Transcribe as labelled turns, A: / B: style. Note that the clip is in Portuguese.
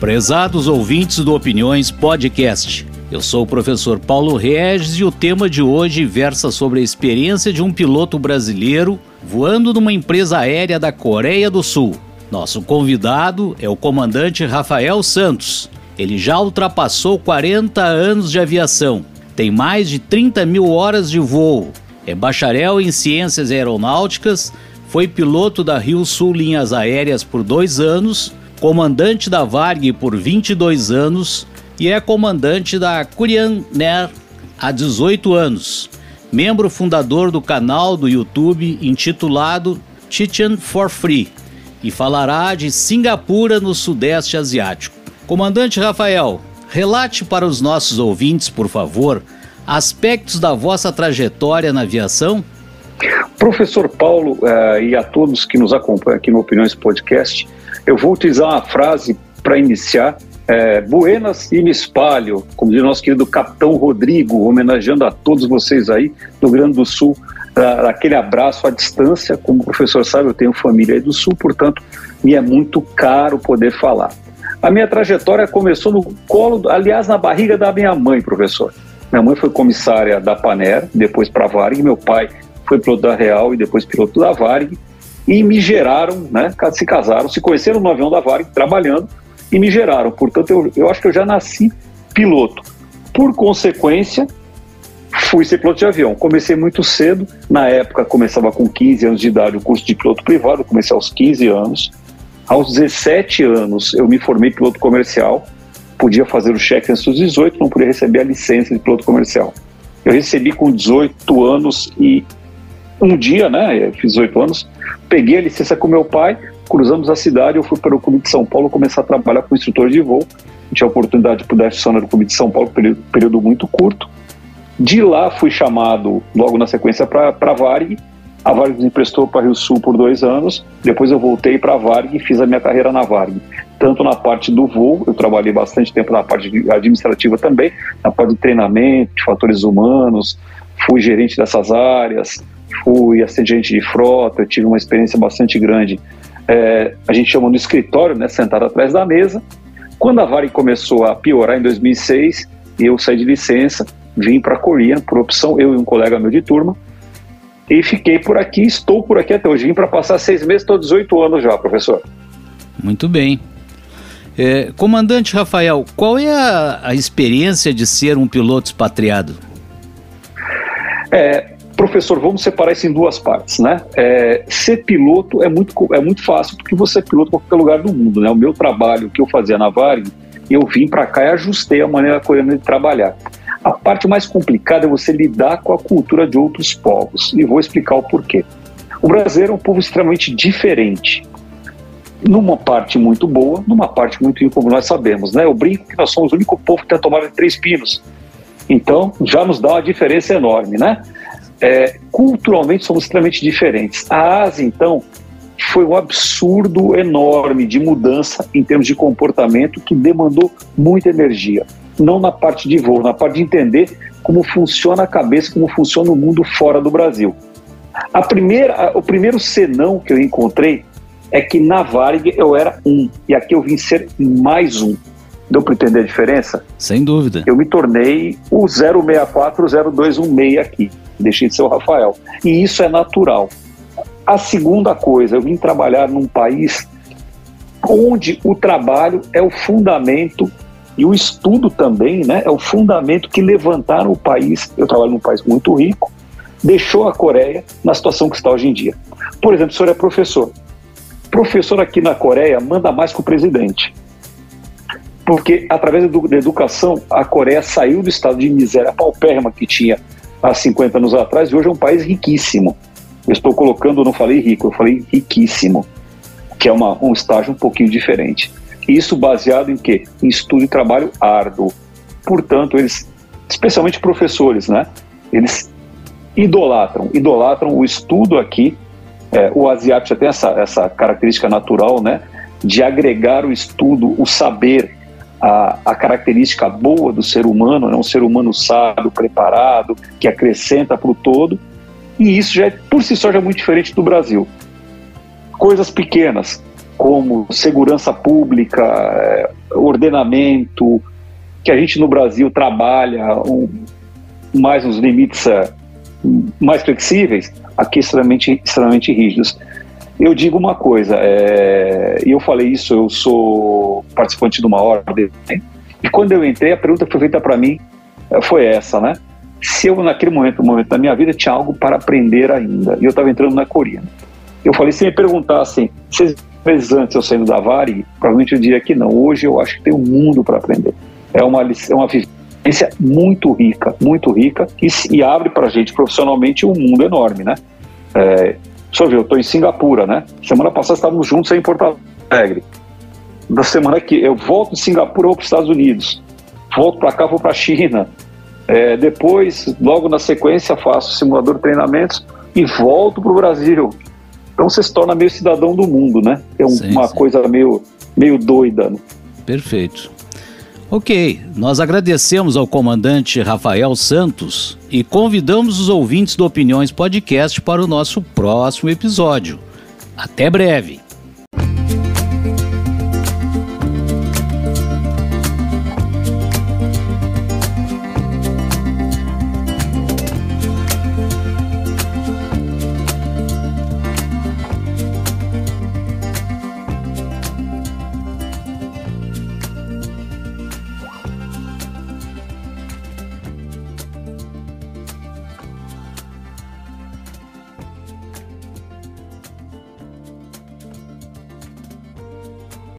A: Prezados ouvintes do Opiniões Podcast, eu sou o professor Paulo Regis e o tema de hoje versa sobre a experiência de um piloto brasileiro voando numa empresa aérea da Coreia do Sul. Nosso convidado é o comandante Rafael Santos. Ele já ultrapassou 40 anos de aviação, tem mais de 30 mil horas de voo, é bacharel em ciências aeronáuticas, foi piloto da Rio Sul Linhas Aéreas por dois anos comandante da Varg por 22 anos e é comandante da Korean Air há 18 anos. Membro fundador do canal do YouTube intitulado Chichen for Free e falará de Singapura no Sudeste Asiático. Comandante Rafael, relate para os nossos ouvintes, por favor, aspectos da vossa trajetória na aviação.
B: Professor Paulo uh, e a todos que nos acompanham aqui no Opiniões Podcast, eu vou utilizar uma frase para iniciar. É, Buenas e me espalho, como diz nosso querido Capitão Rodrigo, homenageando a todos vocês aí do Rio Grande do Sul, aquele abraço à distância. Como o professor sabe, eu tenho família aí do Sul, portanto, me é muito caro poder falar. A minha trajetória começou no colo, aliás, na barriga da minha mãe, professor. Minha mãe foi comissária da Paner, depois para a Varig, meu pai foi piloto da Real e depois piloto da Varig e me geraram, né, se casaram, se conheceram no avião da Varig, trabalhando, e me geraram. Portanto, eu, eu acho que eu já nasci piloto. Por consequência, fui ser piloto de avião. Comecei muito cedo, na época começava com 15 anos de idade o curso de piloto privado, comecei aos 15 anos. Aos 17 anos eu me formei piloto comercial, podia fazer o cheque antes dos 18, não podia receber a licença de piloto comercial. Eu recebi com 18 anos e um dia, né, fiz 18 anos, peguei a licença com meu pai, cruzamos a cidade, eu fui para o Clube de São Paulo começar a trabalhar como instrutor de voo. Tinha a oportunidade de poder funcionar no Clube de São Paulo, período, período muito curto. De lá fui chamado logo na sequência para a Varg. A Varg me emprestou para Rio Sul por dois anos. Depois eu voltei para a Varg e fiz a minha carreira na Varg. Tanto na parte do voo, eu trabalhei bastante tempo na parte administrativa também, na parte de treinamento, de fatores humanos, fui gerente dessas áreas, fui assistente de frota, eu tive uma experiência bastante grande. É, a gente chama no escritório, né, sentado atrás da mesa. Quando a Varig começou a piorar em 2006, eu saí de licença, vim para a Coreia por opção, eu e um colega meu de turma, e fiquei por aqui, estou por aqui até hoje. Vim para passar seis meses, estou 18 anos já, professor.
A: Muito bem. É, comandante Rafael, qual é a, a experiência de ser um piloto expatriado?
B: É, professor, vamos separar isso em duas partes, né? É, ser piloto é muito, é muito fácil porque você é piloto em qualquer lugar do mundo, né? O meu trabalho que eu fazia na Varig, eu vim para cá e ajustei a maneira coreana de trabalhar. A parte mais complicada é você lidar com a cultura de outros povos e vou explicar o porquê. O brasileiro é um povo extremamente diferente. Numa parte muito boa, numa parte muito ruim, como nós sabemos, né? Eu brinco que nós somos o único povo que tem tomado de três pinos. Então, já nos dá uma diferença enorme, né? É, culturalmente somos extremamente diferentes. A Ásia, então, foi um absurdo enorme de mudança em termos de comportamento que demandou muita energia. Não na parte de voo, na parte de entender como funciona a cabeça, como funciona o mundo fora do Brasil. A primeira, o primeiro senão que eu encontrei é que na Varig eu era um e aqui eu vim ser mais um. Deu para entender a diferença?
A: Sem dúvida.
B: Eu me tornei o 0640216 aqui deixei de ser o Rafael. E isso é natural. A segunda coisa, eu vim trabalhar num país onde o trabalho é o fundamento e o estudo também, né, é o fundamento que levantaram o país. Eu trabalho num país muito rico, deixou a Coreia na situação que está hoje em dia. Por exemplo, o senhor é professor. Professor aqui na Coreia manda mais que o presidente. Porque, através da educação, a Coreia saiu do estado de miséria paupérrima que tinha há 50 anos atrás e hoje é um país riquíssimo. Eu estou colocando, eu não falei rico, eu falei riquíssimo, que é uma, um estágio um pouquinho diferente. Isso baseado em quê? Em estudo e trabalho árduo. Portanto, eles, especialmente professores, né? Eles idolatram, idolatram o estudo aqui. É, o asiático já tem essa, essa característica natural, né? De agregar o estudo, o saber a, a característica boa do ser humano, né? um ser humano sábio, preparado, que acrescenta para o todo, e isso já é, por si só já é muito diferente do Brasil. Coisas pequenas. como segurança pública, é, ordenamento, que a gente no Brasil trabalha um, mais nos limites é, mais flexíveis, aqui extremamente, extremamente rígidos. Eu digo uma coisa, é, e eu falei isso, eu sou participante de uma ordem, né? e quando eu entrei, a pergunta que foi feita para mim é, foi essa, né? Se eu, naquele momento, momento da minha vida, tinha algo para aprender ainda, e eu estava entrando na Corina. Eu falei, se me perguntassem, seis meses antes eu saindo da Vale, provavelmente eu diria que não. Hoje eu acho que tem um mundo para aprender. É uma, é uma vivência muito rica, muito rica, e, e abre para a gente profissionalmente um mundo enorme, né? É, deixa eu ver, eu estou em Singapura, né? Semana passada estávamos juntos em Porto Alegre. Na semana que eu volto de Singapura, vou para os Estados Unidos. Volto para cá, vou para a China. É, depois, logo na sequência, faço simulador de treinamentos e volto para o Brasil. Então você se torna meio cidadão do mundo, né? É um, sim, uma sim. coisa meio, meio doida. Né?
A: Perfeito. Ok, nós agradecemos ao comandante Rafael Santos e convidamos os ouvintes do Opiniões Podcast para o nosso próximo episódio. Até breve!